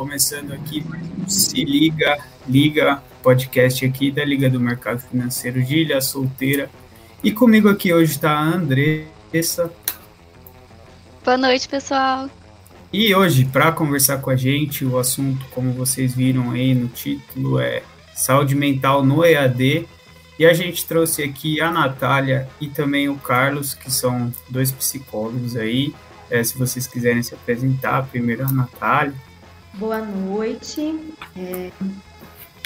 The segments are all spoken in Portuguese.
começando aqui Se Liga, Liga, podcast aqui da Liga do Mercado Financeiro de Ilha Solteira. E comigo aqui hoje está a Andressa. Boa noite, pessoal. E hoje, para conversar com a gente, o assunto, como vocês viram aí no título, é saúde mental no EAD. E a gente trouxe aqui a Natália e também o Carlos, que são dois psicólogos aí. É, se vocês quiserem se apresentar, primeiro a Natália. Boa noite. É,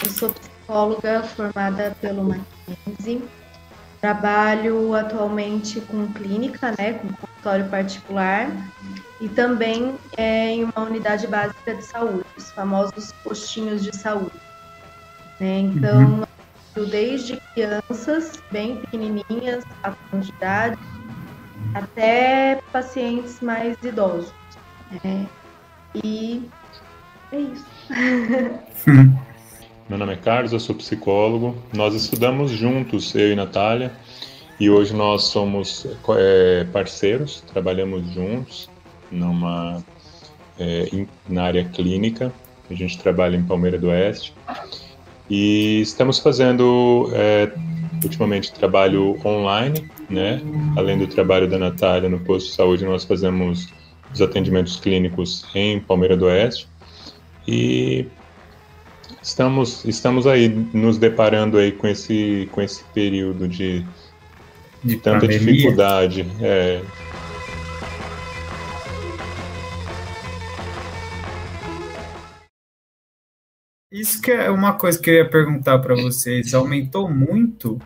eu sou psicóloga formada pelo Mackenzie. Trabalho atualmente com clínica, né, com consultório particular e também é, em uma unidade básica de saúde, os famosos postinhos de saúde. Né? Então, uhum. desde crianças bem pequenininhas, a de idade, até pacientes mais idosos. Né? E é isso. Meu nome é Carlos, eu sou psicólogo. Nós estudamos juntos, eu e Natália, e hoje nós somos é, parceiros, trabalhamos juntos numa, é, na área clínica. A gente trabalha em Palmeira do Oeste. E estamos fazendo é, ultimamente trabalho online, né? Além do trabalho da Natália no posto de saúde, nós fazemos os atendimentos clínicos em Palmeira do Oeste. E estamos estamos aí nos deparando aí com esse com esse período de, de tanta pandemia. dificuldade. É, Isso que é uma coisa que eu ia perguntar para vocês. Aumentou muito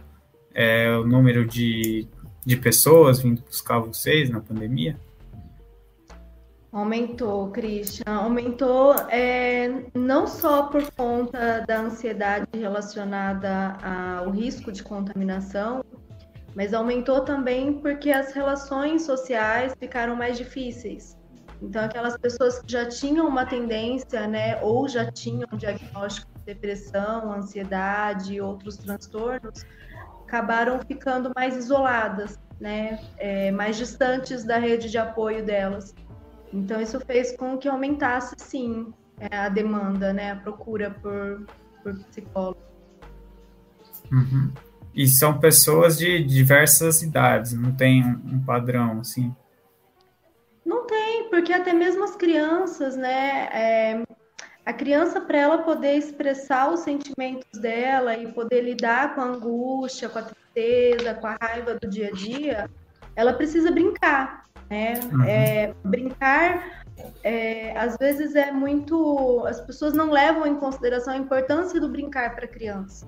é, o número de, de pessoas vindo buscar vocês na pandemia? Aumentou, Christian. Aumentou é, não só por conta da ansiedade relacionada ao risco de contaminação, mas aumentou também porque as relações sociais ficaram mais difíceis. Então, aquelas pessoas que já tinham uma tendência, né, ou já tinham diagnóstico de depressão, ansiedade e outros transtornos, acabaram ficando mais isoladas, né, é, mais distantes da rede de apoio delas. Então, isso fez com que aumentasse, sim, é, a demanda, né, a procura por, por psicólogo. Uhum. E são pessoas de diversas idades, não tem um padrão, assim? Não tem, porque até mesmo as crianças, né, é, a criança, para ela poder expressar os sentimentos dela e poder lidar com a angústia, com a tristeza, com a raiva do dia a dia, ela precisa brincar. Né? Uhum. É, brincar, é, às vezes, é muito. As pessoas não levam em consideração a importância do brincar para a criança.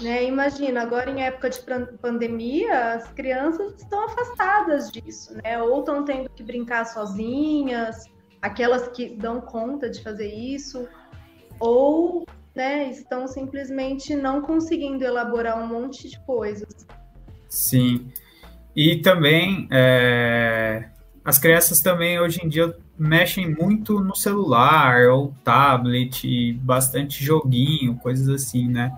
Né? Imagina, agora em época de pandemia, as crianças estão afastadas disso, né? Ou estão tendo que brincar sozinhas, aquelas que dão conta de fazer isso, ou né, estão simplesmente não conseguindo elaborar um monte de coisas. Sim. E também é, as crianças também hoje em dia mexem muito no celular ou tablet, bastante joguinho, coisas assim, né?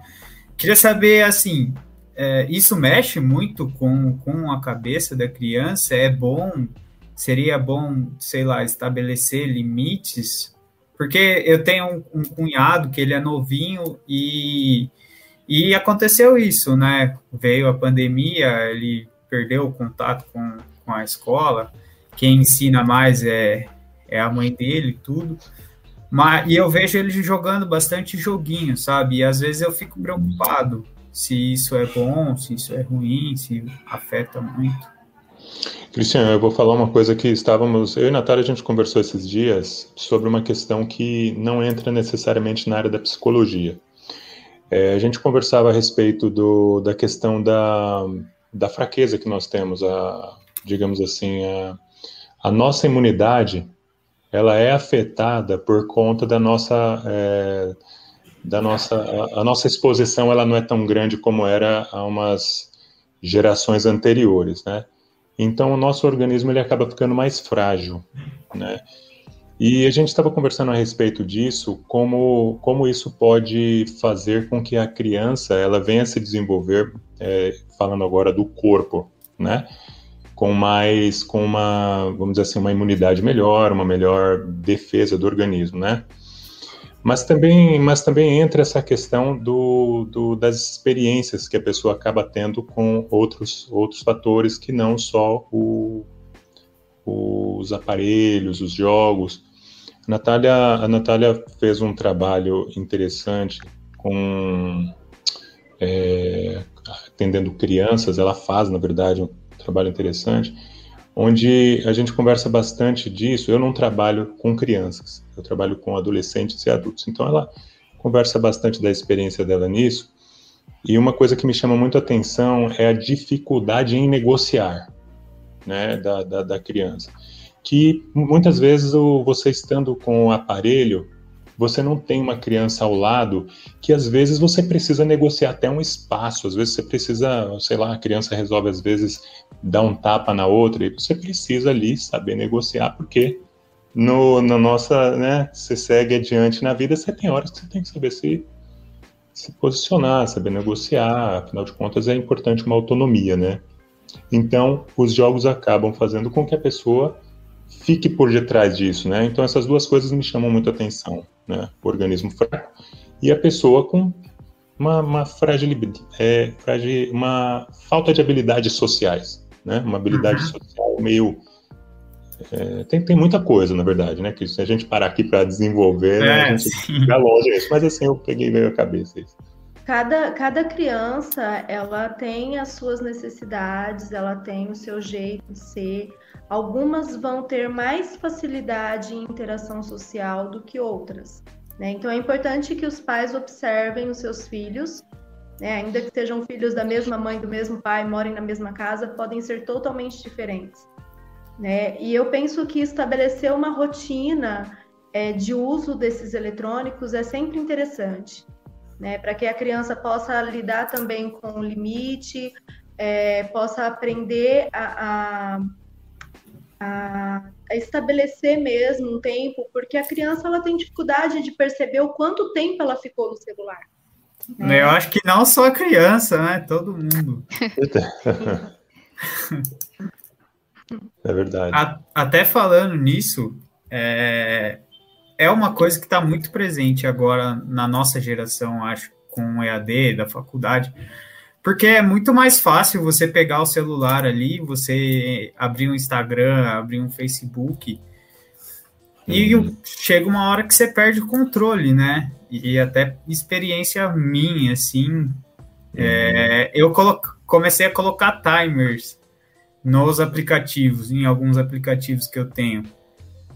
Queria saber assim, é, isso mexe muito com, com a cabeça da criança? É bom? Seria bom, sei lá, estabelecer limites? Porque eu tenho um, um cunhado que ele é novinho e, e aconteceu isso, né? Veio a pandemia, ele perdeu o contato com, com a escola, quem ensina mais é, é a mãe dele, tudo. Mas, e eu vejo ele jogando bastante joguinho, sabe? E às vezes eu fico preocupado se isso é bom, se isso é ruim, se afeta muito. Cristiano, eu vou falar uma coisa que estávamos. Eu e Natália, a gente conversou esses dias sobre uma questão que não entra necessariamente na área da psicologia. É, a gente conversava a respeito do, da questão da, da fraqueza que nós temos, a, digamos assim, a, a nossa imunidade, ela é afetada por conta da nossa, é, da nossa, a, a, nossa exposição, ela não é tão grande como era há umas gerações anteriores, né? Então, o nosso organismo ele acaba ficando mais frágil, né? E a gente estava conversando a respeito disso, como, como isso pode fazer com que a criança ela venha se desenvolver, é, falando agora do corpo, né? Com mais, com uma, vamos dizer assim, uma imunidade melhor, uma melhor defesa do organismo, né? Mas também, mas também entra essa questão do, do, das experiências que a pessoa acaba tendo com outros, outros fatores que não só o, os aparelhos, os jogos. A Natália, a Natália fez um trabalho interessante com é, atendendo crianças, ela faz, na verdade, um trabalho interessante, onde a gente conversa bastante disso. Eu não trabalho com crianças, eu trabalho com adolescentes e adultos. Então, ela conversa bastante da experiência dela nisso. E uma coisa que me chama muito a atenção é a dificuldade em negociar né, da, da, da criança. Que muitas vezes o, você estando com o aparelho, você não tem uma criança ao lado que às vezes você precisa negociar até um espaço, às vezes você precisa, sei lá, a criança resolve às vezes dar um tapa na outra e você precisa ali saber negociar, porque no, na nossa, né, você segue adiante na vida, você tem horas que você tem que saber se, se posicionar, saber negociar, afinal de contas é importante uma autonomia, né? Então, os jogos acabam fazendo com que a pessoa fique por detrás disso, né? Então essas duas coisas me chamam muito atenção, né? O organismo fraco e a pessoa com uma, uma fragilidade, é, fragil, uma falta de habilidades sociais, né? Uma habilidade uhum. social meio é, tem, tem muita coisa, na verdade, né? Que se a gente parar aqui para desenvolver, é, né, a gente fica longe disso. Mas assim, eu peguei veio a cabeça isso. Cada, cada criança, ela tem as suas necessidades, ela tem o seu jeito de ser, algumas vão ter mais facilidade em interação social do que outras. Né? Então é importante que os pais observem os seus filhos, né? ainda que sejam filhos da mesma mãe, do mesmo pai, morem na mesma casa, podem ser totalmente diferentes. Né? E eu penso que estabelecer uma rotina é, de uso desses eletrônicos é sempre interessante, né? para que a criança possa lidar também com o limite, é, possa aprender a, a a, a, estabelecer mesmo um tempo, porque a criança ela tem dificuldade de perceber o quanto tempo ela ficou no celular. Né? Eu acho que não só a criança, né? Todo mundo. é verdade. A, até falando nisso, é, é uma coisa que está muito presente agora na nossa geração, acho, com o EAD da faculdade porque é muito mais fácil você pegar o celular ali, você abrir um Instagram, abrir um Facebook, e uhum. chega uma hora que você perde o controle, né? E até experiência minha, assim, uhum. é, eu comecei a colocar timers nos aplicativos, em alguns aplicativos que eu tenho.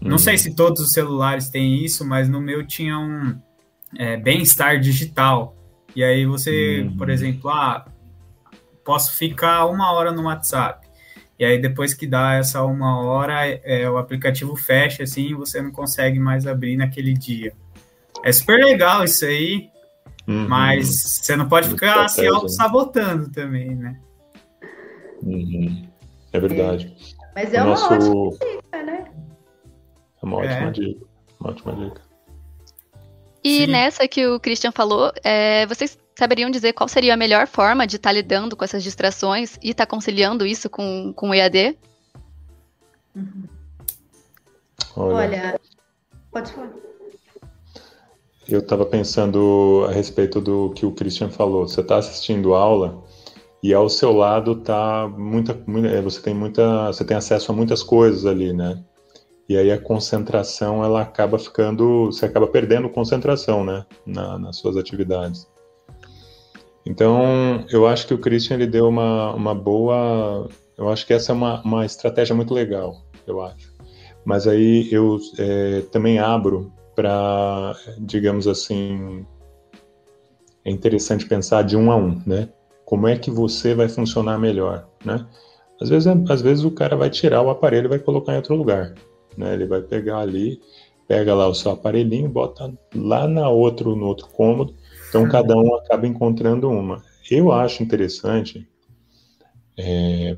Uhum. Não sei se todos os celulares têm isso, mas no meu tinha um é, bem-estar digital. E aí você, por uhum. exemplo, ah, posso ficar uma hora no WhatsApp. E aí, depois que dá essa uma hora, é, o aplicativo fecha assim e você não consegue mais abrir naquele dia. É super legal isso aí, uhum. mas você não pode ficar se auto-sabotando também, né? Uhum. É verdade. Mas é o uma nosso... ótima né? É uma ótima é. dica. Uma ótima dica. E Sim. nessa que o Christian falou, é, vocês saberiam dizer qual seria a melhor forma de estar tá lidando com essas distrações e estar tá conciliando isso com, com o EAD? Uhum. Olha, Olha, pode falar. Eu estava pensando a respeito do que o Christian falou. Você está assistindo aula e ao seu lado tá muita, muita, é, você tem muita, você tem acesso a muitas coisas ali, né? E aí a concentração ela acaba ficando, você acaba perdendo concentração, né, Na, nas suas atividades. Então, eu acho que o Christian ele deu uma, uma boa. Eu acho que essa é uma, uma estratégia muito legal, eu acho. Mas aí eu é, também abro para, digamos assim, é interessante pensar de um a um, né? Como é que você vai funcionar melhor, né? Às vezes, às vezes o cara vai tirar o aparelho e vai colocar em outro lugar, né? Ele vai pegar ali, pega lá o seu aparelhinho, bota lá na outro, no outro cômodo então, cada um acaba encontrando uma. Eu acho interessante, é,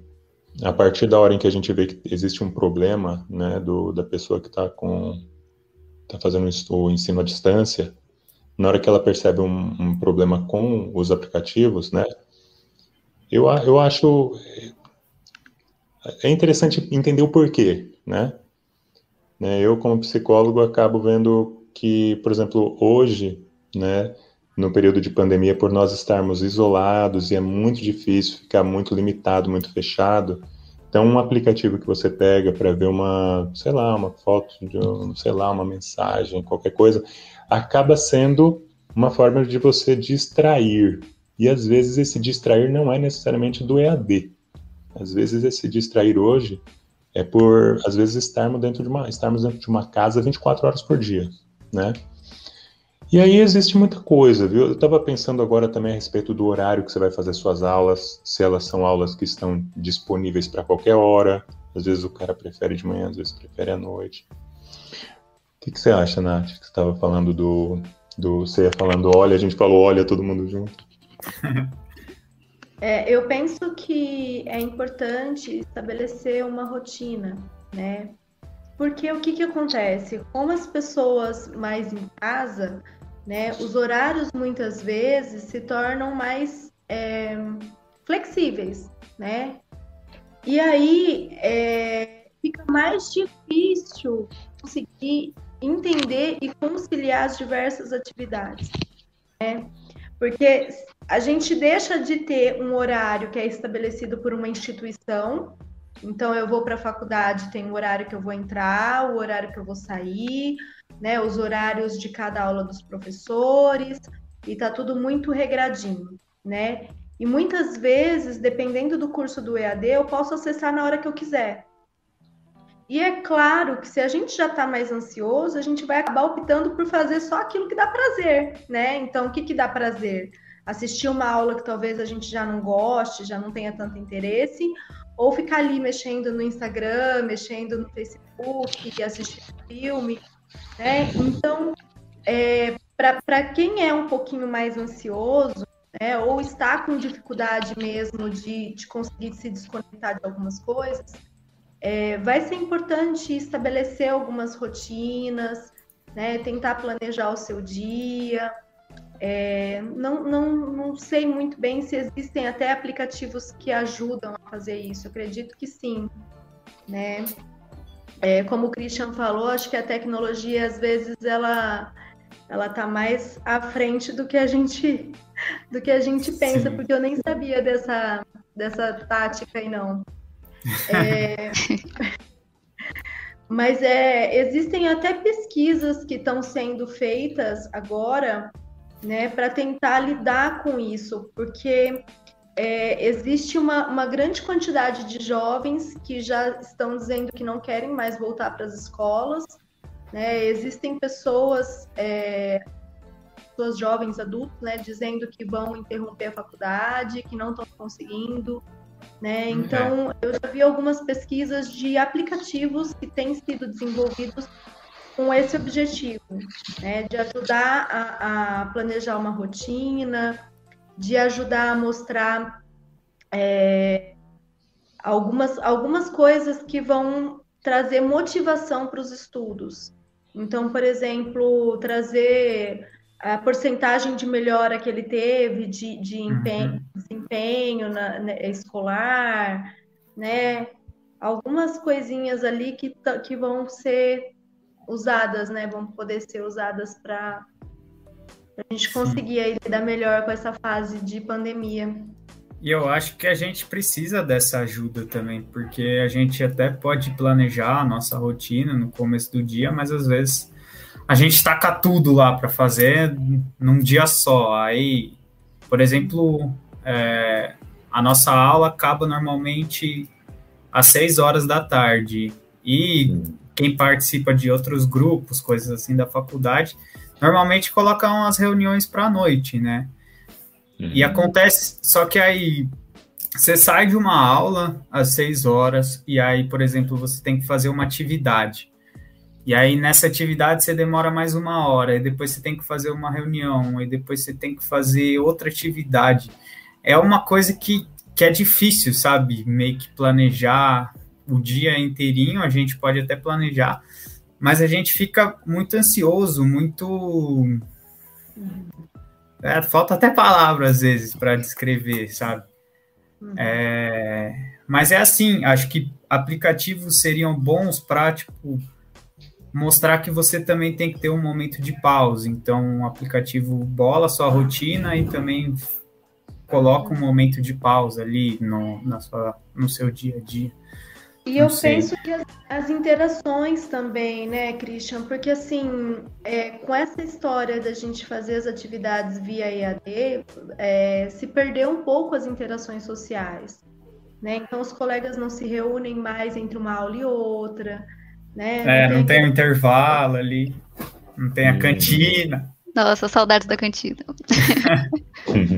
a partir da hora em que a gente vê que existe um problema, né, do, da pessoa que está com tá fazendo o ensino à distância, na hora que ela percebe um, um problema com os aplicativos, né, eu, eu acho é interessante entender o porquê, né? Né? Eu como psicólogo acabo vendo que, por exemplo, hoje, né, no período de pandemia, por nós estarmos isolados e é muito difícil ficar muito limitado, muito fechado, então um aplicativo que você pega para ver uma, sei lá, uma foto de, um, sei lá, uma mensagem, qualquer coisa, acaba sendo uma forma de você distrair. E às vezes esse distrair não é necessariamente do EAD. Às vezes esse distrair hoje é por, às vezes, estarmos dentro de uma, estarmos dentro de uma casa 24 horas por dia, né? E aí existe muita coisa, viu? Eu estava pensando agora também a respeito do horário que você vai fazer suas aulas, se elas são aulas que estão disponíveis para qualquer hora. Às vezes o cara prefere de manhã, às vezes prefere à noite. O que, que você acha, Nath? Que você estava falando do, do. Você ia falando, olha, a gente falou, olha, todo mundo junto. É, eu penso que é importante estabelecer uma rotina, né? Porque o que, que acontece? Como as pessoas mais em casa, né, os horários muitas vezes se tornam mais é, flexíveis, né? E aí é, fica mais difícil conseguir entender e conciliar as diversas atividades, né? Porque a gente deixa de ter um horário que é estabelecido por uma instituição. Então, eu vou para a faculdade, tem o horário que eu vou entrar, o horário que eu vou sair, né, os horários de cada aula dos professores, e tá tudo muito regradinho, né? E muitas vezes, dependendo do curso do EAD, eu posso acessar na hora que eu quiser. E é claro que se a gente já está mais ansioso, a gente vai acabar optando por fazer só aquilo que dá prazer, né? Então, o que, que dá prazer? Assistir uma aula que talvez a gente já não goste, já não tenha tanto interesse, ou ficar ali mexendo no Instagram, mexendo no Facebook, assistindo filme, né? Então, é, para quem é um pouquinho mais ansioso, né, ou está com dificuldade mesmo de, de conseguir se desconectar de algumas coisas, é, vai ser importante estabelecer algumas rotinas, né, tentar planejar o seu dia. É, não, não, não sei muito bem se existem até aplicativos que ajudam a fazer isso. acredito que sim, né? É, como o Christian falou, acho que a tecnologia às vezes ela ela está mais à frente do que a gente do que a gente pensa, sim. porque eu nem sabia dessa dessa tática aí não. É... Mas é, existem até pesquisas que estão sendo feitas agora né, para tentar lidar com isso, porque é, existe uma, uma grande quantidade de jovens que já estão dizendo que não querem mais voltar para as escolas. Né? Existem pessoas, é, pessoas jovens, adultos, né, dizendo que vão interromper a faculdade, que não estão conseguindo. Né? Uhum. Então, eu já vi algumas pesquisas de aplicativos que têm sido desenvolvidos com esse objetivo, né? de ajudar a, a, planejar uma rotina, de ajudar a mostrar é, algumas, algumas coisas que vão trazer motivação para os estudos. Então, por exemplo, trazer a porcentagem de melhora que ele teve de, de empenho, uhum. desempenho na, na, escolar, né? Algumas coisinhas ali que, que vão ser usadas, né? Vão poder ser usadas para a gente conseguir aí lidar melhor com essa fase de pandemia. E eu acho que a gente precisa dessa ajuda também, porque a gente até pode planejar a nossa rotina no começo do dia, mas às vezes a gente taca tudo lá para fazer num dia só. Aí, por exemplo, é, a nossa aula acaba normalmente às seis horas da tarde. E quem participa de outros grupos, coisas assim da faculdade, normalmente coloca umas reuniões para a noite, né? Uhum. E acontece, só que aí você sai de uma aula às seis horas, e aí, por exemplo, você tem que fazer uma atividade. E aí nessa atividade você demora mais uma hora, e depois você tem que fazer uma reunião, e depois você tem que fazer outra atividade. É uma coisa que, que é difícil, sabe? Meio que planejar o dia inteirinho, a gente pode até planejar, mas a gente fica muito ansioso, muito. É, falta até palavras às vezes para descrever, sabe? Uhum. É... Mas é assim, acho que aplicativos seriam bons para, tipo, mostrar que você também tem que ter um momento de pausa. Então, o aplicativo bola sua rotina e também coloca um momento de pausa ali no, na sua, no seu dia a dia. E eu penso que as, as, interações também, né, Christian? Porque, assim, é, com essa história da gente fazer as atividades via EAD, é, se perdeu um pouco as interações sociais. Né? Então, os colegas não se reúnem mais entre uma aula e outra. Né? É, não tem, um intervalo ali, não tem a cantina. Nossa, saudades da cantina.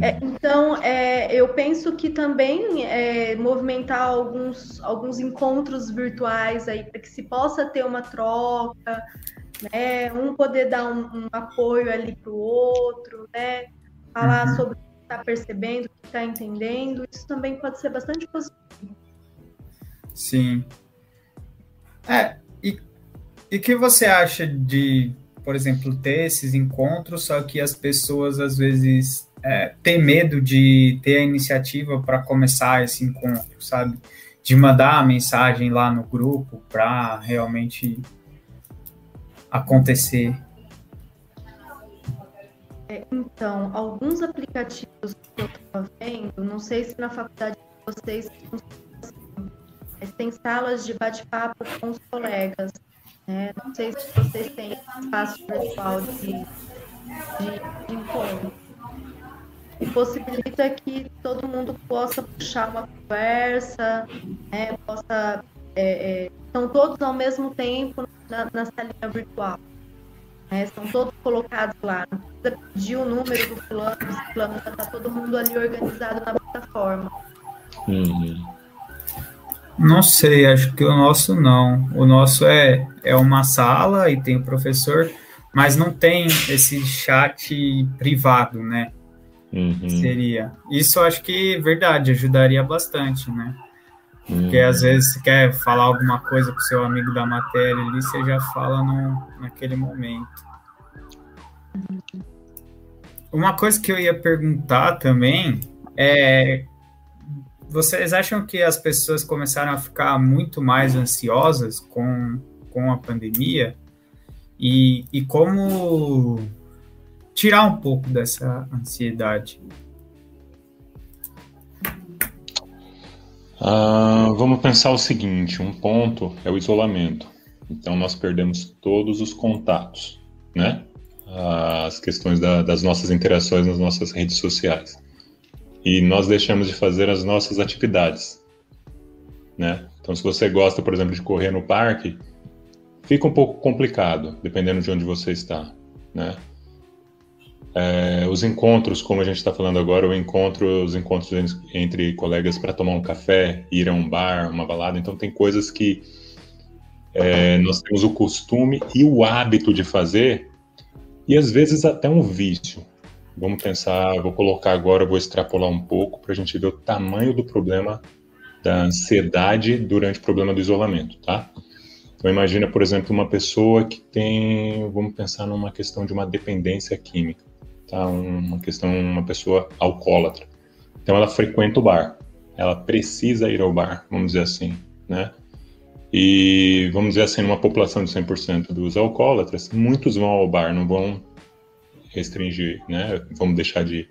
é, então, é, eu penso que também é, movimentar alguns, alguns encontros virtuais aí para que se possa ter uma troca, né? Um poder dar um, um apoio ali para o outro, né? Falar uhum. sobre o que está percebendo, o que está entendendo, isso também pode ser bastante positivo. Sim. É, e o que você acha de por exemplo, ter esses encontros, só que as pessoas às vezes é, têm medo de ter a iniciativa para começar esse encontro, sabe? De mandar a mensagem lá no grupo para realmente acontecer. É, então, alguns aplicativos que eu estava vendo, não sei se na faculdade de vocês assim, tem salas de bate-papo com os colegas. Né? Não sei se vocês têm espaço virtual de, de, de encontro. E possibilita que todo mundo possa puxar uma conversa, né? possa. É, é, estão todos ao mesmo tempo na, na salinha virtual. Né? Estão todos colocados lá. Não precisa pedir o número do fulano, do fulano, está todo mundo ali organizado na plataforma. Uhum. Não sei, acho que o nosso não. O nosso é, é uma sala e tem o professor, mas não tem esse chat privado, né? Uhum. Seria. Isso acho que é verdade, ajudaria bastante, né? Porque às uhum. vezes você quer falar alguma coisa com seu amigo da matéria ali, você já fala no, naquele momento. Uma coisa que eu ia perguntar também é vocês acham que as pessoas começaram a ficar muito mais ansiosas com, com a pandemia? E, e como tirar um pouco dessa ansiedade? Ah, vamos pensar o seguinte: um ponto é o isolamento. Então, nós perdemos todos os contatos, né? As questões da, das nossas interações nas nossas redes sociais e nós deixamos de fazer as nossas atividades, né? Então, se você gosta, por exemplo, de correr no parque, fica um pouco complicado, dependendo de onde você está, né? É, os encontros, como a gente está falando agora, o encontro, os encontros entre colegas para tomar um café, ir a um bar, uma balada, então tem coisas que é, nós temos o costume e o hábito de fazer, e às vezes até um vício, Vamos pensar, vou colocar agora, vou extrapolar um pouco para a gente ver o tamanho do problema da ansiedade durante o problema do isolamento, tá? Então imagina, por exemplo, uma pessoa que tem, vamos pensar numa questão de uma dependência química, tá? Uma questão, uma pessoa alcoólatra. Então ela frequenta o bar, ela precisa ir ao bar, vamos dizer assim, né? E vamos dizer assim, numa população de 100% dos alcoólatras, muitos vão ao bar, não vão restringir, né? Vamos deixar de.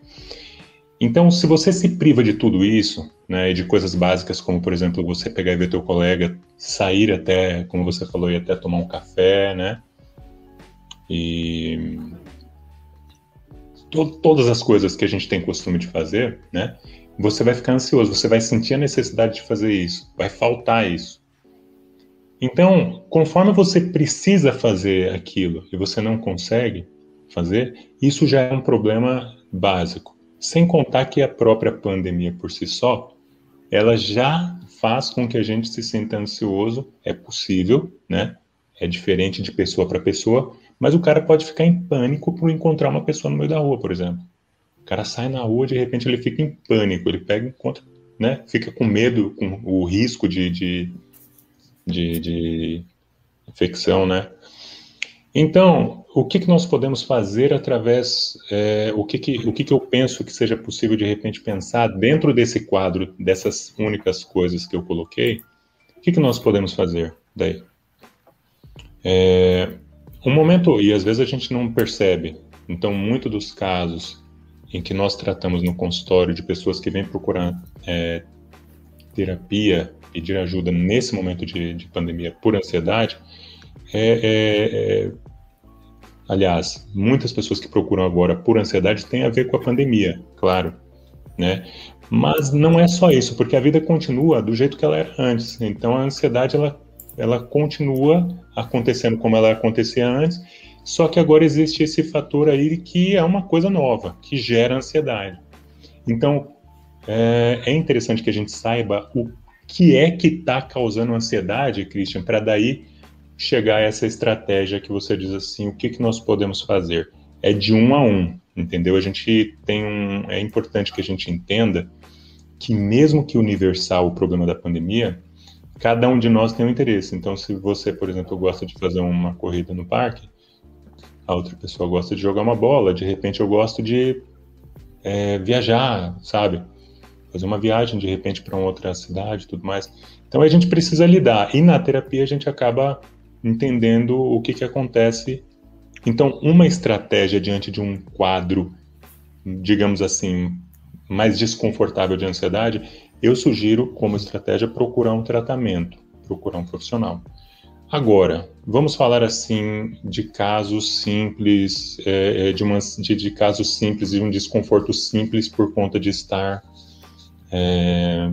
Então, se você se priva de tudo isso, né, de coisas básicas como, por exemplo, você pegar e ver teu colega, sair até, como você falou, ir até tomar um café, né? E to todas as coisas que a gente tem costume de fazer, né? Você vai ficar ansioso, você vai sentir a necessidade de fazer isso, vai faltar isso. Então, conforme você precisa fazer aquilo e você não consegue, fazer, isso já é um problema básico. Sem contar que a própria pandemia por si só, ela já faz com que a gente se sinta ansioso, é possível, né? É diferente de pessoa para pessoa, mas o cara pode ficar em pânico por encontrar uma pessoa no meio da rua, por exemplo. O cara sai na rua, de repente ele fica em pânico, ele pega encontra, né? Fica com medo, com o risco de, de, de, de infecção, né? Então, o que, que nós podemos fazer através, é, o, que, que, o que, que eu penso que seja possível de repente pensar dentro desse quadro, dessas únicas coisas que eu coloquei, o que, que nós podemos fazer daí? É, um momento, e às vezes a gente não percebe, então, muito dos casos em que nós tratamos no consultório de pessoas que vêm procurar é, terapia, pedir ajuda nesse momento de, de pandemia por ansiedade, é, é, é, aliás, muitas pessoas que procuram agora por ansiedade têm a ver com a pandemia, claro, né? Mas não é só isso, porque a vida continua do jeito que ela era antes. Então a ansiedade ela, ela continua acontecendo como ela acontecia antes só que agora existe esse fator aí que é uma coisa nova, que gera ansiedade. Então, é, é interessante que a gente saiba o que é que está causando ansiedade, Christian, para daí chegar a essa estratégia que você diz assim, o que, que nós podemos fazer? É de um a um, entendeu? A gente tem um. É importante que a gente entenda que, mesmo que universal o problema da pandemia, cada um de nós tem um interesse. Então, se você, por exemplo, gosta de fazer uma corrida no parque, a outra pessoa gosta de jogar uma bola, de repente eu gosto de é, viajar, sabe? Fazer uma viagem de repente para outra cidade tudo mais. Então a gente precisa lidar. E na terapia a gente acaba entendendo o que, que acontece. Então, uma estratégia diante de um quadro, digamos assim, mais desconfortável de ansiedade, eu sugiro, como estratégia, procurar um tratamento, procurar um profissional. Agora, vamos falar assim de casos simples, é, é de, uma, de, de, casos simples e um desconforto simples por conta de estar é,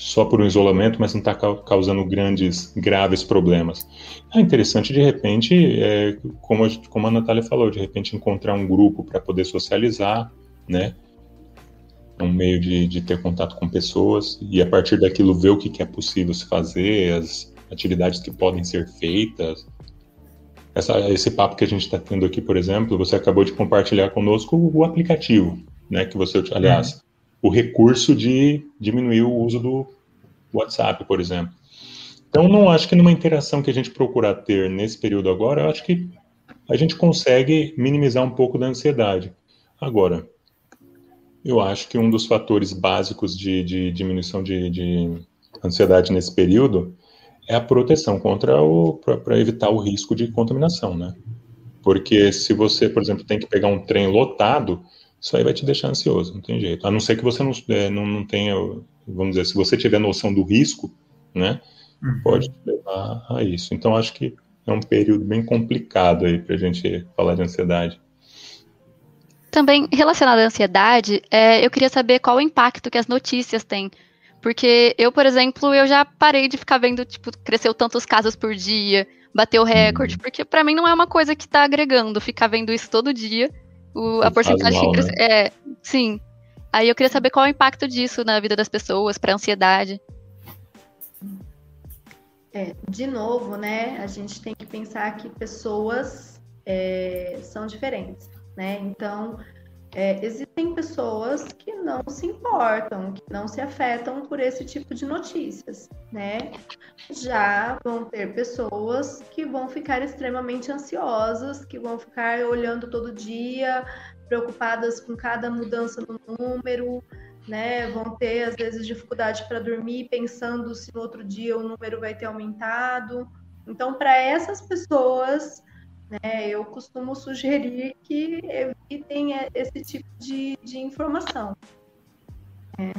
só por um isolamento, mas não está causando grandes, graves problemas. É interessante, de repente, é, como, a, como a Natália falou, de repente encontrar um grupo para poder socializar, né? um meio de, de, ter contato com pessoas e a partir daquilo ver o que, que é possível se fazer, as, atividades que podem ser feitas. Essa, esse papo que a gente está tendo aqui, por exemplo, você acabou de compartilhar conosco o aplicativo, né? Que você, aliás, uhum. O recurso de diminuir o uso do WhatsApp, por exemplo. Então, não acho que numa interação que a gente procurar ter nesse período agora, eu acho que a gente consegue minimizar um pouco da ansiedade. Agora, eu acho que um dos fatores básicos de, de diminuição de, de ansiedade nesse período é a proteção contra o para evitar o risco de contaminação, né? Porque se você, por exemplo, tem que pegar um trem lotado, isso aí vai te deixar ansioso, não tem jeito. A não ser que você não, é, não, não tenha, vamos dizer, se você tiver noção do risco, né, uhum. pode levar a isso. Então, acho que é um período bem complicado aí para a gente falar de ansiedade. Também relacionado à ansiedade, é, eu queria saber qual o impacto que as notícias têm porque eu, por exemplo, eu já parei de ficar vendo, tipo, cresceu tantos casos por dia, bateu recorde, uhum. porque para mim não é uma coisa que tá agregando, ficar vendo isso todo dia. O, a porcentagem mal, né? é, sim. Aí eu queria saber qual é o impacto disso na vida das pessoas, para ansiedade. É, de novo, né? A gente tem que pensar que pessoas é, são diferentes, né? Então, é, existem pessoas que não se importam, que não se afetam por esse tipo de notícias, né? Já vão ter pessoas que vão ficar extremamente ansiosas, que vão ficar olhando todo dia, preocupadas com cada mudança no número, né? Vão ter às vezes dificuldade para dormir, pensando se no outro dia o número vai ter aumentado. Então, para essas pessoas, né, eu costumo sugerir que evitem esse tipo de, de informação. É.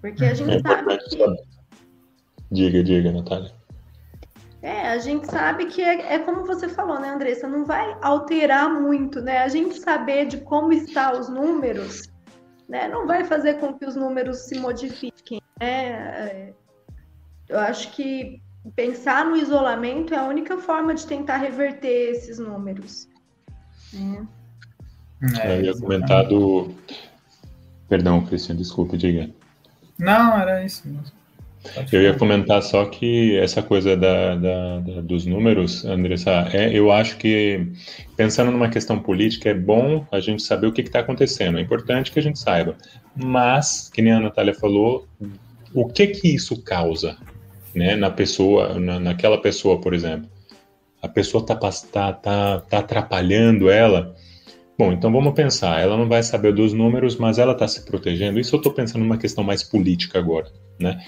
Porque a gente é sabe que... Diga, diga, Natália. É, a gente sabe que é, é, como você falou, né, Andressa? Não vai alterar muito, né? A gente saber de como estão os números, né? Não vai fazer com que os números se modifiquem, né? É, eu acho que pensar no isolamento é a única forma de tentar reverter esses números. Né? É, eu ia comentar do. Perdão, Cristian, desculpe, diga. Não, era isso mesmo. Eu ia comentar só que essa coisa da, da, da, dos números, Andressa, é, eu acho que pensando numa questão política é bom a gente saber o que está acontecendo. É importante que a gente saiba. Mas, que nem a Natália falou, o que que isso causa? Né, na pessoa, na, naquela pessoa, por exemplo. A pessoa está tá, tá, tá atrapalhando ela. Bom, então vamos pensar. Ela não vai saber dos números, mas ela está se protegendo. Isso eu estou pensando numa questão mais política agora, né?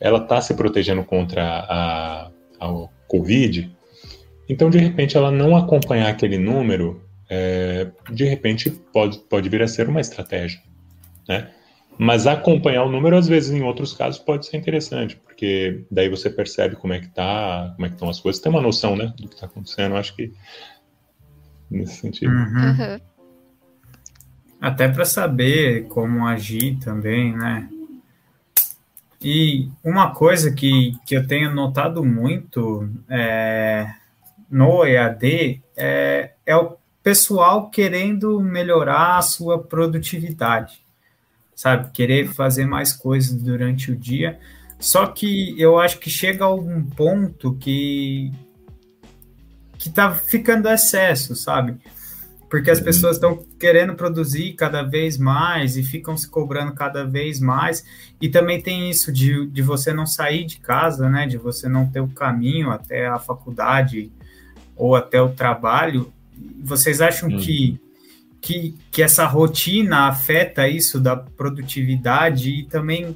Ela está se protegendo contra a, a, Covid. Então, de repente, ela não acompanhar aquele número, é, de repente, pode, pode vir a ser uma estratégia, né? Mas acompanhar o número, às vezes, em outros casos, pode ser interessante, porque daí você percebe como é que tá, como é que estão as coisas, tem uma noção, né, do que está acontecendo. Acho que nesse sentido. Uhum. Uhum. Até para saber como agir também, né? E uma coisa que, que eu tenho notado muito é, no EAD é, é o pessoal querendo melhorar a sua produtividade, sabe? Querer fazer mais coisas durante o dia. Só que eu acho que chega a um ponto que que tá ficando excesso, sabe? porque as pessoas estão querendo produzir cada vez mais e ficam se cobrando cada vez mais. E também tem isso de, de você não sair de casa, né? De você não ter o caminho até a faculdade ou até o trabalho. Vocês acham hum. que, que, que essa rotina afeta isso da produtividade e também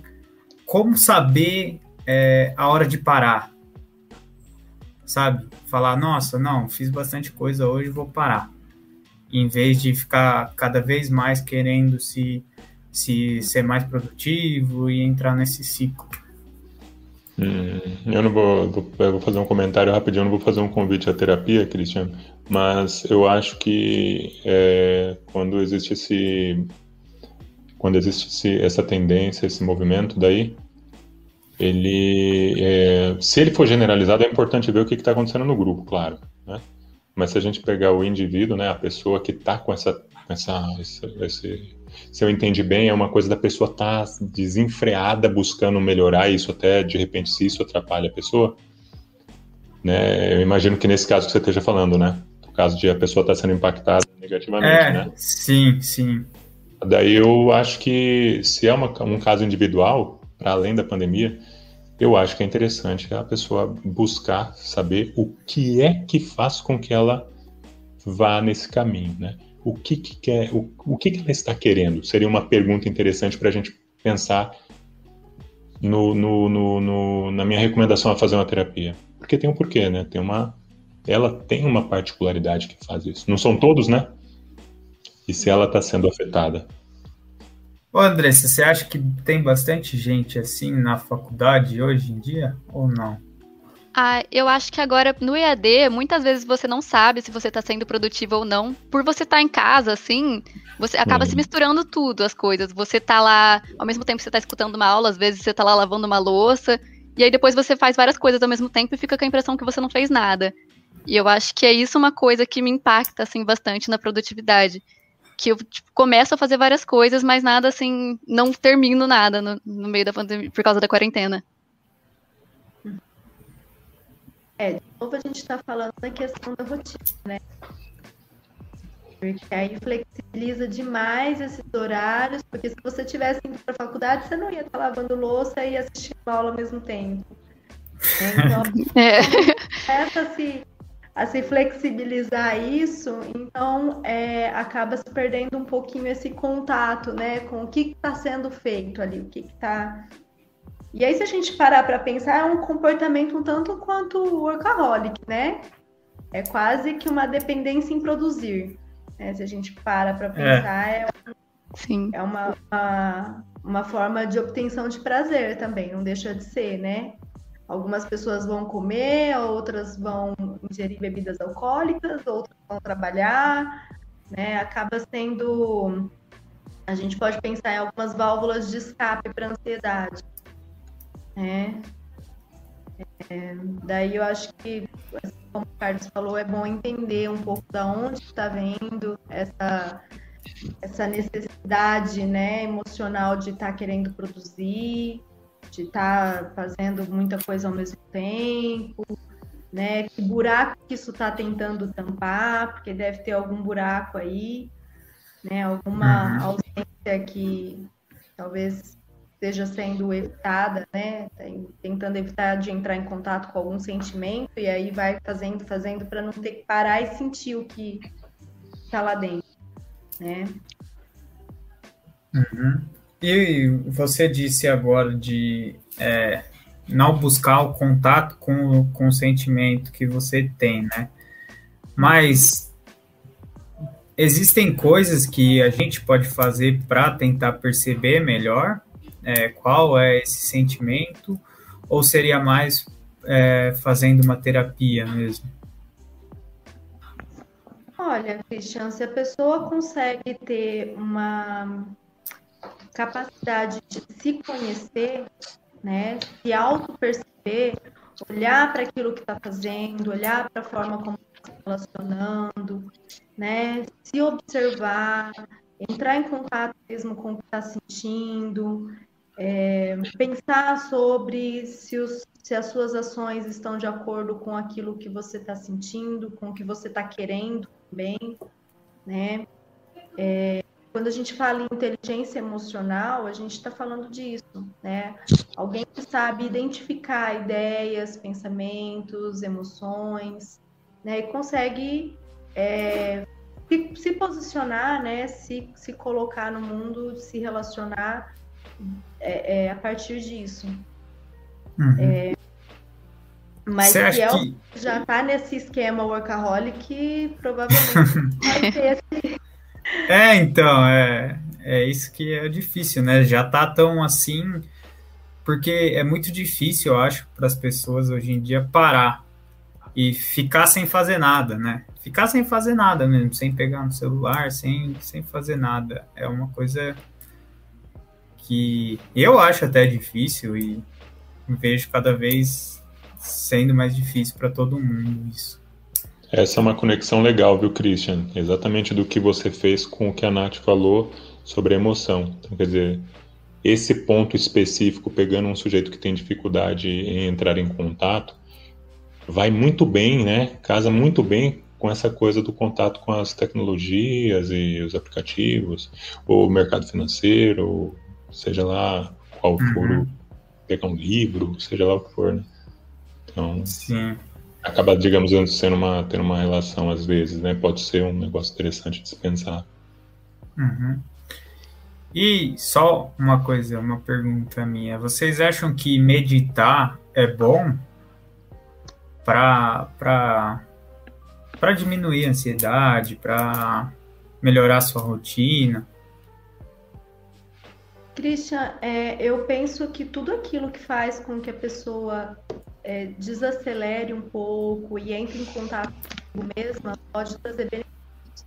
como saber é, a hora de parar? Sabe? Falar, nossa, não, fiz bastante coisa hoje, vou parar em vez de ficar cada vez mais querendo se, se ser mais produtivo e entrar nesse ciclo. Hum, eu não vou, vou, fazer um comentário rapidinho, eu não vou fazer um convite à terapia, Cristiano, mas eu acho que é, quando existe esse quando existe esse, essa tendência, esse movimento daí, ele, é, se ele for generalizado, é importante ver o que está acontecendo no grupo, claro, né? Mas se a gente pegar o indivíduo, né, a pessoa que está com essa, essa esse, esse, se eu entendi bem, é uma coisa da pessoa estar tá desenfreada buscando melhorar isso até de repente se isso atrapalha a pessoa, né? Eu imagino que nesse caso que você esteja falando, né? No caso de a pessoa estar tá sendo impactada negativamente, é, né? Sim, sim. Daí eu acho que se é uma, um caso individual, para além da pandemia, eu acho que é interessante a pessoa buscar saber o que é que faz com que ela vá nesse caminho, né? O que, que quer, o, o que, que ela está querendo? Seria uma pergunta interessante para a gente pensar no, no, no, no, na minha recomendação a fazer uma terapia. Porque tem um porquê, né? Tem uma, ela tem uma particularidade que faz isso. Não são todos, né? E se ela está sendo afetada Ô Andressa, você acha que tem bastante gente assim na faculdade hoje em dia ou não? Ah, eu acho que agora no EAD, muitas vezes você não sabe se você está sendo produtivo ou não. Por você estar tá em casa, assim, você acaba se misturando tudo, as coisas. Você tá lá, ao mesmo tempo que você está escutando uma aula, às vezes você tá lá lavando uma louça, e aí depois você faz várias coisas ao mesmo tempo e fica com a impressão que você não fez nada. E eu acho que é isso uma coisa que me impacta, assim, bastante na produtividade que eu tipo, começo a fazer várias coisas, mas nada assim, não termino nada no, no meio da pandemia, por causa da quarentena. É, de novo a gente está falando da questão da rotina, né? Porque aí flexibiliza demais esses horários, porque se você tivesse indo para a faculdade, você não ia estar tá lavando louça e assistindo aula ao mesmo tempo. Então, é. começa a se a se flexibilizar isso, então é, acaba se perdendo um pouquinho esse contato, né, com o que está sendo feito ali, o que está. E aí, se a gente parar para pensar, é um comportamento um tanto quanto workaholic, né? É quase que uma dependência em produzir. Né? Se a gente para para é. pensar, é, é, Sim. é uma, uma, uma forma de obtenção de prazer também, não deixa de ser, né? Algumas pessoas vão comer, outras vão ingerir bebidas alcoólicas, outras vão trabalhar, né? Acaba sendo. A gente pode pensar em algumas válvulas de escape para ansiedade, né? É, daí eu acho que, como o Carlos falou, é bom entender um pouco da onde está vendo essa, essa necessidade né, emocional de estar tá querendo produzir, de estar tá fazendo muita coisa ao mesmo tempo, né? Que buraco que isso está tentando tampar, porque deve ter algum buraco aí, né? Alguma uhum. ausência que talvez esteja sendo evitada, né? Tentando evitar de entrar em contato com algum sentimento e aí vai fazendo, fazendo para não ter que parar e sentir o que está lá dentro, né? Uhum. E você disse agora de é, não buscar o contato com, com o sentimento que você tem, né? Mas existem coisas que a gente pode fazer para tentar perceber melhor é, qual é esse sentimento, ou seria mais é, fazendo uma terapia mesmo? Olha, Christian, se a pessoa consegue ter uma capacidade de se conhecer, né, se auto-perceber, olhar para aquilo que está fazendo, olhar para a forma como está se relacionando, né, se observar, entrar em contato mesmo com o que está sentindo, é, pensar sobre se, os, se as suas ações estão de acordo com aquilo que você está sentindo, com o que você está querendo também, né? É, quando a gente fala em inteligência emocional, a gente está falando disso, né? Alguém que sabe identificar ideias, pensamentos, emoções, né? E consegue é, se, se, posicionar, né? Se, se colocar no mundo, se relacionar é, é, a partir disso. Uhum. É, mas se é que... já está nesse esquema workaholic, provavelmente vai ter esse... É, então, é, é isso que é difícil, né? Já tá tão assim, porque é muito difícil, eu acho, para as pessoas hoje em dia parar e ficar sem fazer nada, né? Ficar sem fazer nada mesmo, sem pegar no celular, sem, sem fazer nada. É uma coisa que eu acho até difícil e vejo cada vez sendo mais difícil para todo mundo isso. Essa é uma conexão legal, viu, Christian? Exatamente do que você fez com o que a Nath falou sobre a emoção. Então, quer dizer, esse ponto específico, pegando um sujeito que tem dificuldade em entrar em contato, vai muito bem, né? Casa muito bem com essa coisa do contato com as tecnologias e os aplicativos, ou o mercado financeiro, seja lá qual for, uhum. pegar um livro, seja lá o que for, né? Então, Sim. Acaba, digamos, sendo uma, tendo uma relação às vezes, né? Pode ser um negócio interessante de se pensar. Uhum. E só uma coisa, uma pergunta minha. Vocês acham que meditar é bom para para diminuir a ansiedade, para melhorar a sua rotina? Christian, é, eu penso que tudo aquilo que faz com que a pessoa é, desacelere um pouco e entre em contato consigo mesma pode trazer benefícios.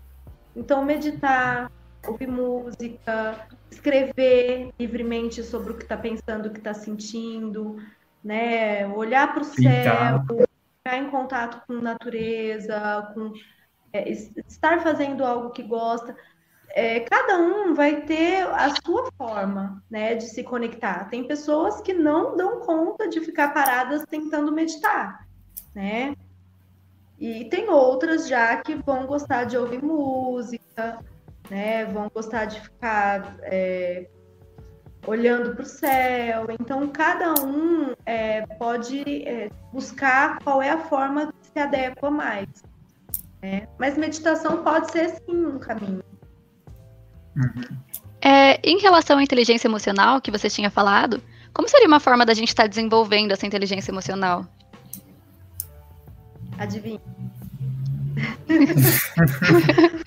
Então, meditar, ouvir música, escrever livremente sobre o que está pensando, o que está sentindo, né? Olhar para o céu, ficar em contato com natureza, com é, estar fazendo algo que gosta é, cada um vai ter a sua forma né, de se conectar. Tem pessoas que não dão conta de ficar paradas tentando meditar, né? E tem outras já que vão gostar de ouvir música, né? Vão gostar de ficar é, olhando para o céu. Então, cada um é, pode é, buscar qual é a forma que se adequa mais. Né? Mas meditação pode ser sim um caminho. Uhum. É, em relação à inteligência emocional que você tinha falado, como seria uma forma da gente estar tá desenvolvendo essa inteligência emocional? Adivinha.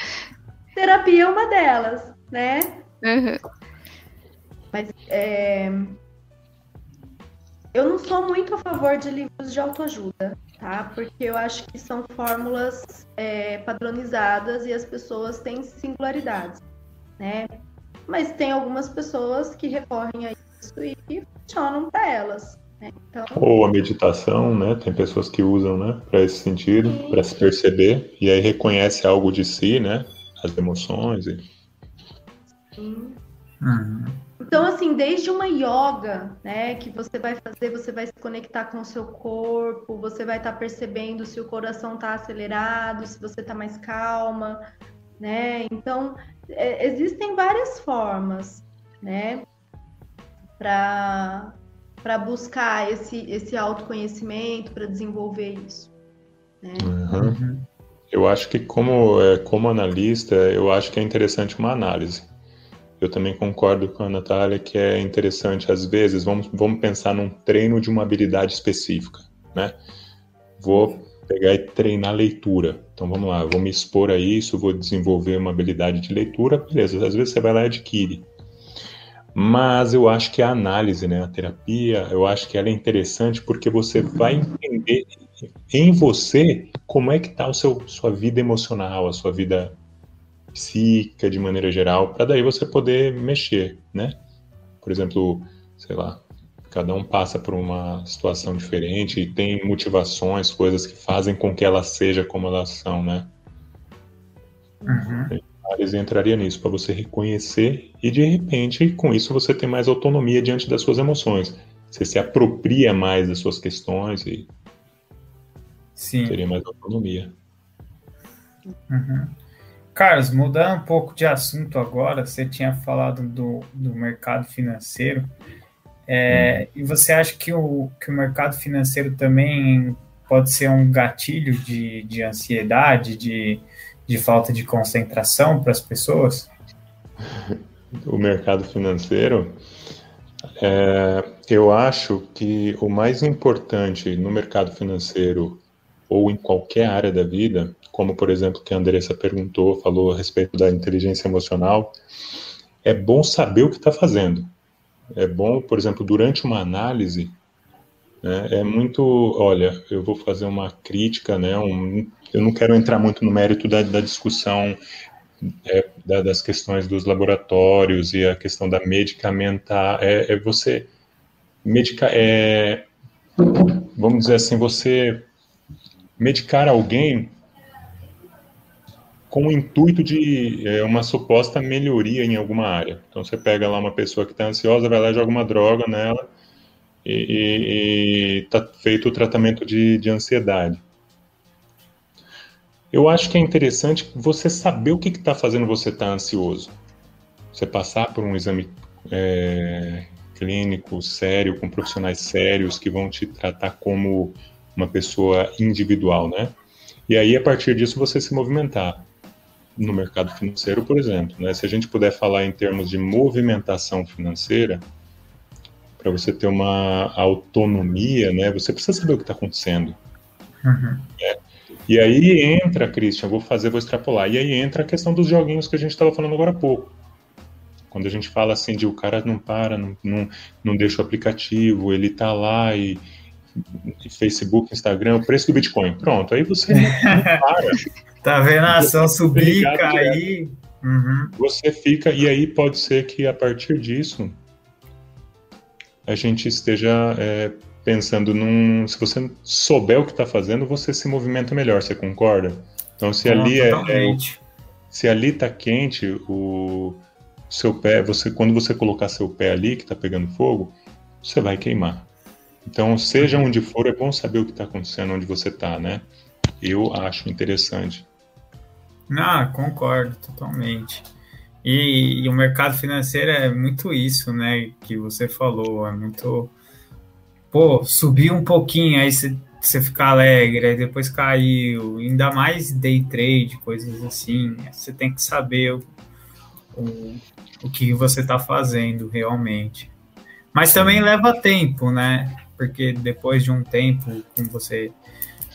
Terapia é uma delas, né? Uhum. Mas é... eu não sou muito a favor de livros de autoajuda, tá? Porque eu acho que são fórmulas é, padronizadas e as pessoas têm singularidades né? Mas tem algumas pessoas que recorrem a isso e, funcionam para elas. Né? Então... Ou a meditação, né? Tem pessoas que usam, né? Para esse sentido, para se perceber e aí reconhece algo de si, né? As emoções. E... Sim. Uhum. Então, assim, desde uma yoga, né, que você vai fazer, você vai se conectar com o seu corpo, você vai estar tá percebendo se o coração está acelerado, se você está mais calma, né? Então, é, existem várias formas, né, para buscar esse, esse autoconhecimento, para desenvolver isso. Né? Uhum. Eu acho que como, é, como analista, eu acho que é interessante uma análise. eu também concordo com a Natália que é interessante, às vezes, vamos, vamos pensar num treino de uma habilidade específica, né? Vou pegar e treinar leitura. Então vamos lá, vou me expor a isso, vou desenvolver uma habilidade de leitura, beleza, às vezes você vai lá e adquire. Mas eu acho que a análise, né, a terapia, eu acho que ela é interessante porque você vai entender em você como é que está a sua vida emocional, a sua vida psíquica de maneira geral, para daí você poder mexer, né? Por exemplo, sei lá, cada um passa por uma situação diferente e tem motivações, coisas que fazem com que ela seja como elas são, né? Uhum. Eles entraria nisso para você reconhecer e de repente com isso você tem mais autonomia diante das suas emoções. Você se apropria mais das suas questões e Sim. teria mais autonomia. Uhum. Carlos, mudando um pouco de assunto agora, você tinha falado do, do mercado financeiro. É. E você acha que o, que o mercado financeiro também pode ser um gatilho de, de ansiedade, de, de falta de concentração para as pessoas? O mercado financeiro, é, eu acho que o mais importante no mercado financeiro ou em qualquer área da vida como por exemplo que a Andressa perguntou, falou a respeito da inteligência emocional, é bom saber o que está fazendo. É bom, por exemplo, durante uma análise, né, é muito, olha, eu vou fazer uma crítica, né, um, eu não quero entrar muito no mérito da, da discussão é, da, das questões dos laboratórios e a questão da medicamentar, é, é você medicar, é, vamos dizer assim, você medicar alguém com o intuito de é, uma suposta melhoria em alguma área. Então você pega lá uma pessoa que está ansiosa, vai lá e joga uma droga nela e está feito o tratamento de, de ansiedade. Eu acho que é interessante você saber o que está fazendo você estar tá ansioso. Você passar por um exame é, clínico sério, com profissionais sérios que vão te tratar como uma pessoa individual, né? E aí, a partir disso, você se movimentar no mercado financeiro, por exemplo. Né? Se a gente puder falar em termos de movimentação financeira, para você ter uma autonomia, né, você precisa saber o que está acontecendo. Uhum. É. E aí entra, Christian, vou fazer, vou extrapolar. E aí entra a questão dos joguinhos que a gente estava falando agora há pouco. Quando a gente fala assim de o cara não para, não, não, não deixa o aplicativo, ele tá lá e, e Facebook, Instagram, o preço do Bitcoin. Pronto, aí você não, não para. Tá vendo a ação subir, cair. Uhum. Você fica, e aí pode ser que a partir disso a gente esteja é, pensando num. Se você souber o que está fazendo, você se movimenta melhor, você concorda? Então, se ali é, é, Se ali está quente, o seu pé, você quando você colocar seu pé ali que está pegando fogo, você vai queimar. Então, seja onde for, é bom saber o que está acontecendo, onde você está, né? Eu acho interessante. Ah, concordo totalmente. E, e, o mercado financeiro é muito isso, né? Que você falou, é muito. Pô, subiu um pouquinho, aí você, fica alegre, aí depois caiu. Ainda mais day trade, coisas assim. Você tem que saber o, o, o que você está fazendo realmente. Mas também leva tempo, né? Porque depois de um tempo, como você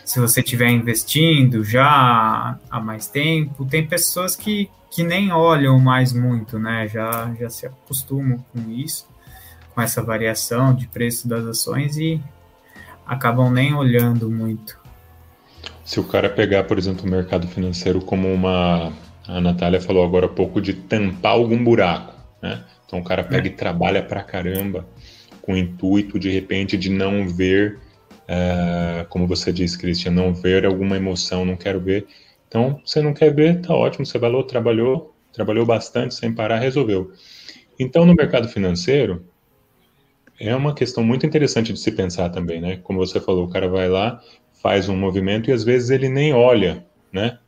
se você estiver investindo já há mais tempo, tem pessoas que, que nem olham mais muito, né? Já, já se acostumam com isso, com essa variação de preço das ações e acabam nem olhando muito. Se o cara pegar, por exemplo, o mercado financeiro como uma. A Natália falou agora há pouco de tampar algum buraco, né? Então o cara pega é. e trabalha pra caramba com o intuito, de repente, de não ver é, como você disse, Christian, não ver alguma emoção, não quero ver. Então, você não quer ver, tá ótimo, você valeu, trabalhou, trabalhou bastante sem parar, resolveu. Então, no mercado financeiro, é uma questão muito interessante de se pensar também, né? Como você falou, o cara vai lá, faz um movimento e às vezes ele nem olha, né?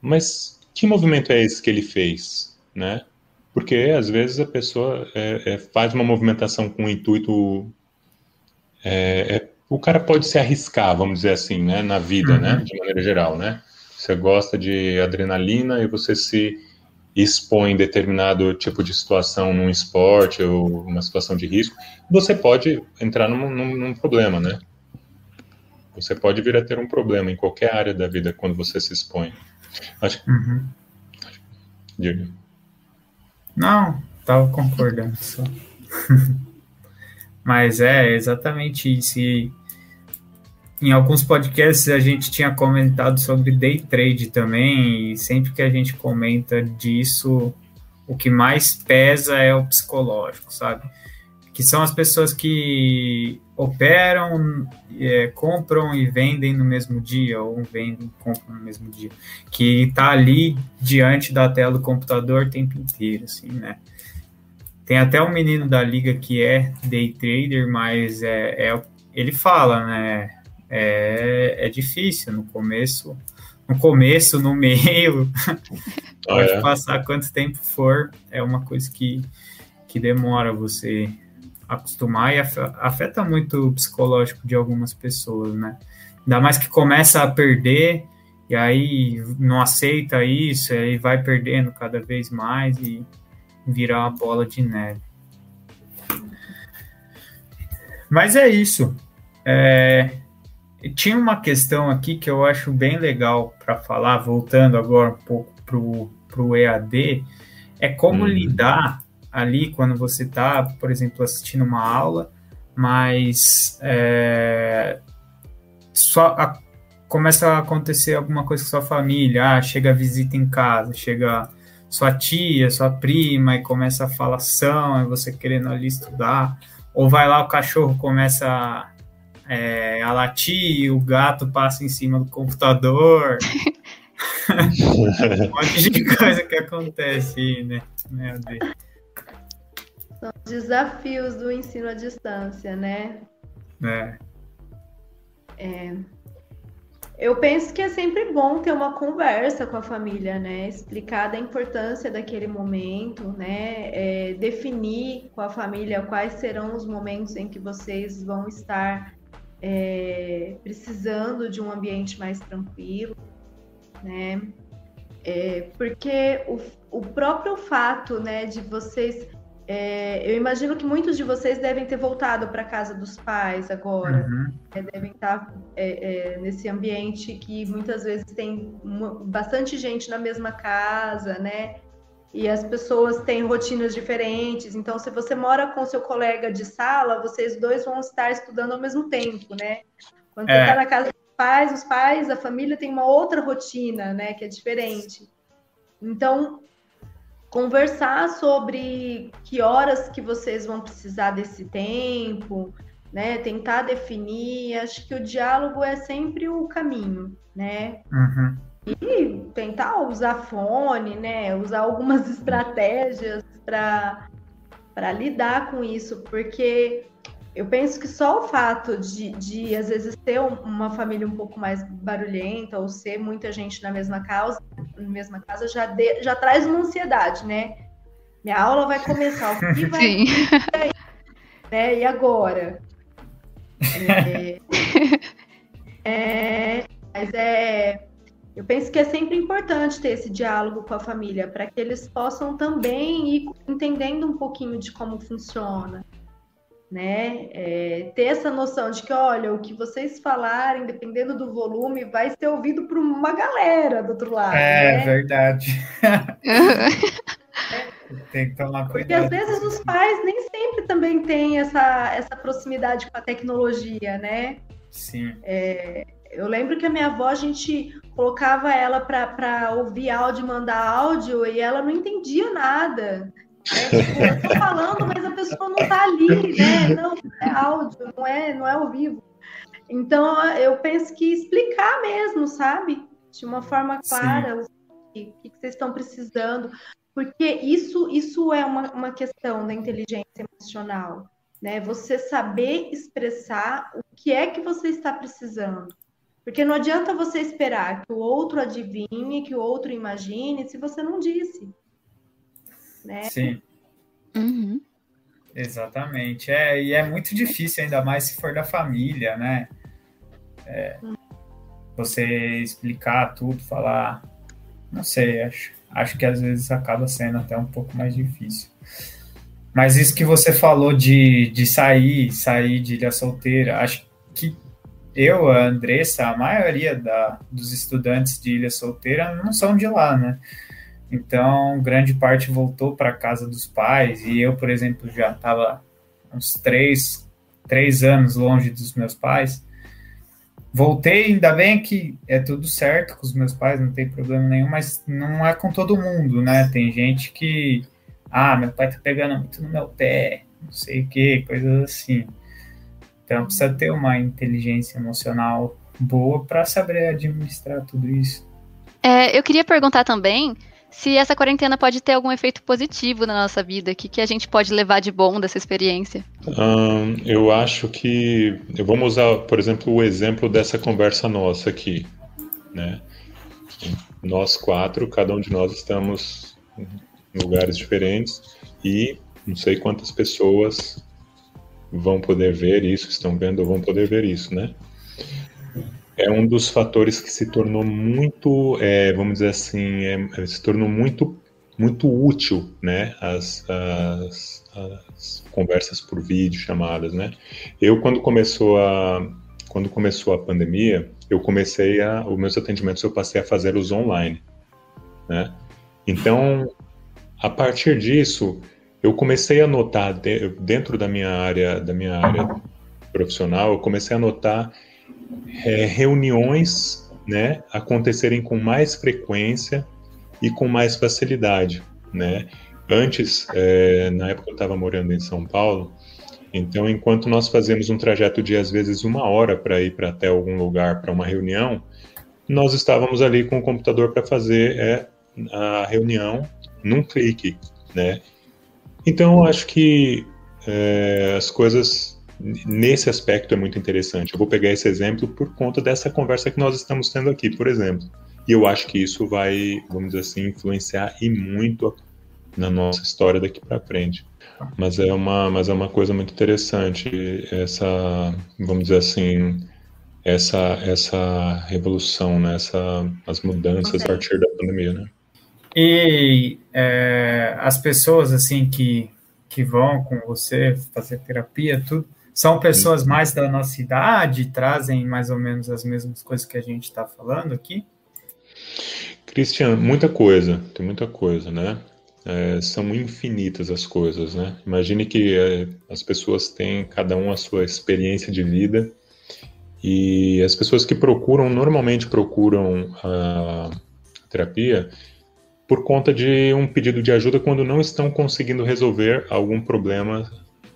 Mas que movimento é esse que ele fez, né? Porque às vezes a pessoa é, é, faz uma movimentação com o intuito é, é o cara pode se arriscar, vamos dizer assim, né, na vida, né, uhum. né, de maneira geral, né? Você gosta de adrenalina e você se expõe determinado tipo de situação num esporte ou uma situação de risco, você pode entrar num, num, num problema, né? Você pode vir a ter um problema em qualquer área da vida quando você se expõe. Acho que. Uhum. Diga. Não, estava concordando só. Mas é exatamente isso. E em alguns podcasts a gente tinha comentado sobre day trade também, e sempre que a gente comenta disso, o que mais pesa é o psicológico, sabe? Que são as pessoas que operam, é, compram e vendem no mesmo dia, ou vendem e compram no mesmo dia, que está ali diante da tela do computador o tempo inteiro, assim, né? Tem até um menino da liga que é day trader, mas é, é ele fala, né? É, é difícil no começo, no começo, no meio, pode é. passar quanto tempo for, é uma coisa que, que demora você acostumar e afeta muito o psicológico de algumas pessoas, né? Ainda mais que começa a perder e aí não aceita isso, aí vai perdendo cada vez mais e virar uma bola de neve. Mas é isso. É, tinha uma questão aqui que eu acho bem legal para falar, voltando agora um pouco para o EAD, é como hum. lidar ali quando você está, por exemplo, assistindo uma aula, mas é, só a, começa a acontecer alguma coisa com sua família, ah, chega a visita em casa, chega sua tia, sua prima, e começa a falação, e você querendo ali estudar, ou vai lá, o cachorro começa é, a latir, e o gato passa em cima do computador. um monte de coisa que acontece aí, né? Meu Deus. São desafios do ensino à distância, né? É. é. Eu penso que é sempre bom ter uma conversa com a família, né? Explicar da importância daquele momento, né? É, definir com a família quais serão os momentos em que vocês vão estar é, precisando de um ambiente mais tranquilo, né? É, porque o, o próprio fato, né, de vocês é, eu imagino que muitos de vocês devem ter voltado para casa dos pais agora, uhum. é, devem estar é, é, nesse ambiente que muitas vezes tem uma, bastante gente na mesma casa, né? E as pessoas têm rotinas diferentes. Então, se você mora com seu colega de sala, vocês dois vão estar estudando ao mesmo tempo, né? Quando você está é. na casa dos pais, os pais, a família tem uma outra rotina, né? Que é diferente. Então, conversar sobre que horas que vocês vão precisar desse tempo, né? Tentar definir. Acho que o diálogo é sempre o caminho, né? Uhum. E tentar usar fone, né? Usar algumas estratégias para lidar com isso, porque eu penso que só o fato de, de às vezes, ter uma família um pouco mais barulhenta ou ser muita gente na mesma casa, na mesma casa já, de, já traz uma ansiedade, né? Minha aula vai começar, o que vai Sim. Aí, né? E agora? É, é, mas é, eu penso que é sempre importante ter esse diálogo com a família para que eles possam também ir entendendo um pouquinho de como funciona né? É, ter essa noção de que, olha, o que vocês falarem, dependendo do volume, vai ser ouvido por uma galera do outro lado. É né? verdade. Tem que tomar cuidado. Porque às vezes os pais nem sempre também têm essa, essa proximidade com a tecnologia, né? Sim. É, eu lembro que a minha avó, a gente colocava ela para ouvir áudio, mandar áudio, e ela não entendia nada. É, tipo, eu tô falando, mas a pessoa não tá ali, né? Não, é áudio, não é, não é ao vivo. Então, eu penso que explicar mesmo, sabe? De uma forma clara o que, que, vocês estão precisando. Porque isso, isso é uma, uma questão da inteligência emocional, né? Você saber expressar o que é que você está precisando. Porque não adianta você esperar que o outro adivinhe, que o outro imagine, se você não disse né? Sim. Uhum. Exatamente. É, e é muito difícil, ainda mais se for da família, né? É, você explicar tudo, falar. Não sei, acho. acho que às vezes acaba sendo até um pouco mais difícil. Mas isso que você falou de, de sair, sair de Ilha Solteira, acho que eu, a Andressa, a maioria da, dos estudantes de Ilha Solteira não são de lá, né? Então, grande parte voltou para casa dos pais, e eu, por exemplo, já estava uns três, três anos longe dos meus pais. Voltei, ainda bem que é tudo certo com os meus pais, não tem problema nenhum, mas não é com todo mundo, né? Tem gente que, ah, meu pai tá pegando muito no meu pé, não sei o que, coisas assim. Então precisa ter uma inteligência emocional boa para saber administrar tudo isso. É, eu queria perguntar também se essa quarentena pode ter algum efeito positivo na nossa vida, o que, que a gente pode levar de bom dessa experiência? Um, eu acho que. Vamos usar, por exemplo, o exemplo dessa conversa nossa aqui. Né? Nós quatro, cada um de nós estamos em lugares diferentes e não sei quantas pessoas vão poder ver isso, estão vendo vão poder ver isso, né? É um dos fatores que se tornou muito, é, vamos dizer assim, é, se tornou muito, muito útil, né? As, as, as conversas por vídeo, chamadas, né? Eu quando começou a quando começou a pandemia, eu comecei a, os meus atendimentos eu passei a fazer os online, né? Então, a partir disso, eu comecei a notar dentro da minha área, da minha área profissional, eu comecei a notar é, reuniões, né, acontecerem com mais frequência e com mais facilidade, né? Antes, é, na época eu estava morando em São Paulo, então enquanto nós fazemos um trajeto de às vezes uma hora para ir para até algum lugar para uma reunião, nós estávamos ali com o computador para fazer é, a reunião num clique, né? Então, eu acho que é, as coisas nesse aspecto é muito interessante. Eu vou pegar esse exemplo por conta dessa conversa que nós estamos tendo aqui, por exemplo. E eu acho que isso vai, vamos dizer assim, influenciar e muito na nossa história daqui para frente. Mas é uma, mas é uma coisa muito interessante essa, vamos dizer assim, essa essa revolução, né? Essa, as mudanças a partir da pandemia, né? E é, as pessoas assim que, que vão com você fazer terapia, tudo, são pessoas mais da nossa idade, trazem mais ou menos as mesmas coisas que a gente está falando aqui? Cristian, muita coisa, tem muita coisa, né? É, são infinitas as coisas, né? Imagine que é, as pessoas têm cada um a sua experiência de vida e as pessoas que procuram, normalmente procuram a terapia, por conta de um pedido de ajuda quando não estão conseguindo resolver algum problema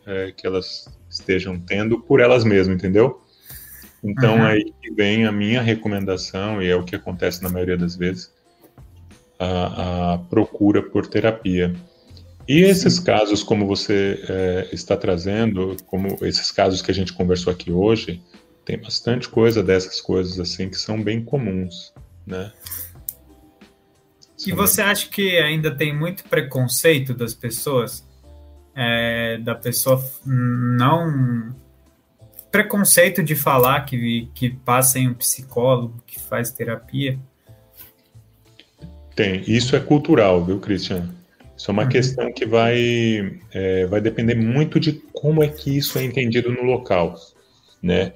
é, que elas estejam tendo por elas mesmas, entendeu? Então uhum. aí vem a minha recomendação, e é o que acontece na maioria das vezes, a, a procura por terapia. E esses casos, como você é, está trazendo, como esses casos que a gente conversou aqui hoje, tem bastante coisa dessas coisas assim que são bem comuns, né? E você acha que ainda tem muito preconceito das pessoas? É, da pessoa não. Preconceito de falar que, que passa em um psicólogo, que faz terapia? Tem. Isso é cultural, viu, Christian? Isso é uma uhum. questão que vai, é, vai depender muito de como é que isso é entendido no local, né?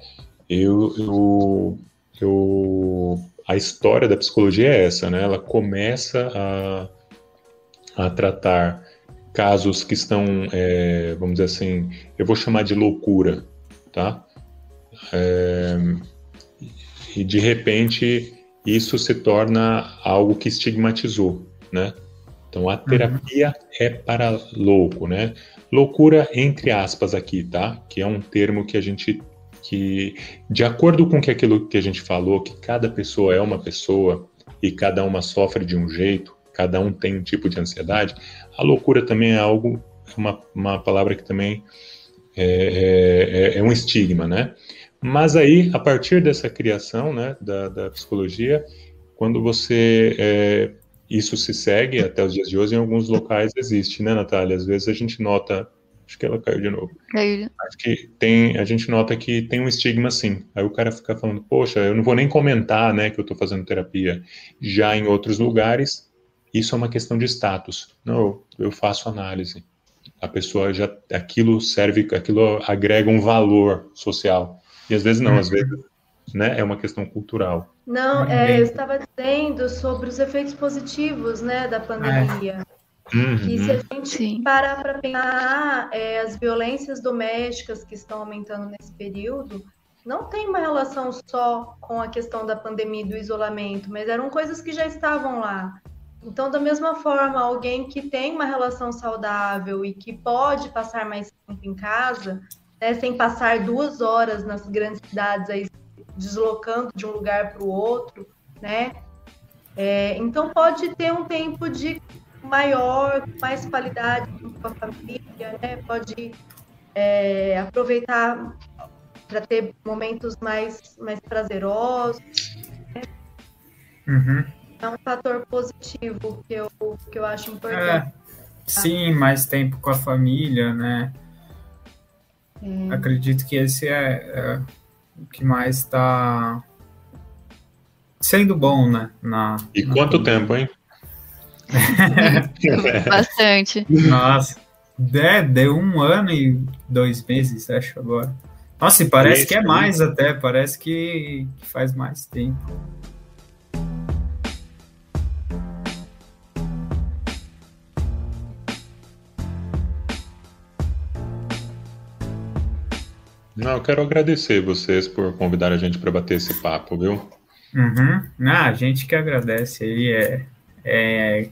Eu, eu, eu a história da psicologia é essa, né? Ela começa a, a tratar casos que estão, é, vamos dizer assim, eu vou chamar de loucura, tá? É, e de repente isso se torna algo que estigmatizou, né? Então a terapia uhum. é para louco, né? Loucura entre aspas aqui, tá? Que é um termo que a gente que, de acordo com que aquilo que a gente falou, que cada pessoa é uma pessoa e cada uma sofre de um jeito, cada um tem um tipo de ansiedade, a loucura também é algo, uma, uma palavra que também é, é, é, é um estigma, né? Mas aí, a partir dessa criação né, da, da psicologia, quando você. É, isso se segue até os dias de hoje, em alguns locais existe, né, Natália? Às vezes a gente nota Acho que ela caiu de novo. Caiu. Acho que tem, a gente nota que tem um estigma assim. Aí o cara fica falando, poxa, eu não vou nem comentar, né, que eu tô fazendo terapia. Já em outros lugares, isso é uma questão de status. Não, eu faço análise. A pessoa já, aquilo serve, aquilo agrega um valor social. E às vezes não, às uhum. vezes né, é uma questão cultural. Não, é, eu estava dizendo sobre os efeitos positivos, né, da pandemia. Uhum. E se a gente Sim. parar para pensar, é, as violências domésticas que estão aumentando nesse período, não tem uma relação só com a questão da pandemia e do isolamento, mas eram coisas que já estavam lá. Então, da mesma forma, alguém que tem uma relação saudável e que pode passar mais tempo em casa, né, sem passar duas horas nas grandes cidades aí, deslocando de um lugar para o outro, né? É, então pode ter um tempo de maior, mais qualidade com a família, né? Pode é, aproveitar para ter momentos mais, mais prazerosos. Né? Uhum. É um fator positivo que eu, que eu acho importante. É, sim, mais tempo com a família, né? É. Acredito que esse é, é o que mais está sendo bom, né? Na, e na quanto tempo, hein? Bastante. Nossa, é, deu um ano e dois meses, acho agora. Nossa, e parece que é mais até, parece que, que faz mais tempo. Não, eu quero agradecer vocês por convidar a gente para bater esse papo, viu? Uhum. Ah, a gente que agradece aí, é, é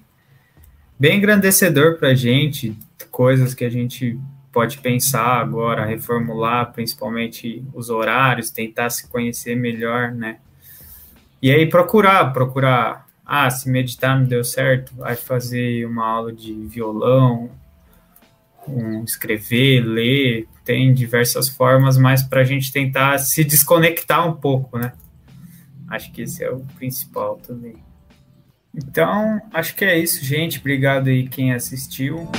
bem engrandecedor para a gente, coisas que a gente pode pensar agora, reformular, principalmente os horários, tentar se conhecer melhor, né? E aí procurar, procurar, ah, se meditar não deu certo, vai fazer uma aula de violão, um, escrever, ler, tem diversas formas, mas para a gente tentar se desconectar um pouco, né? Acho que esse é o principal também. Então, acho que é isso, gente. Obrigado aí quem assistiu.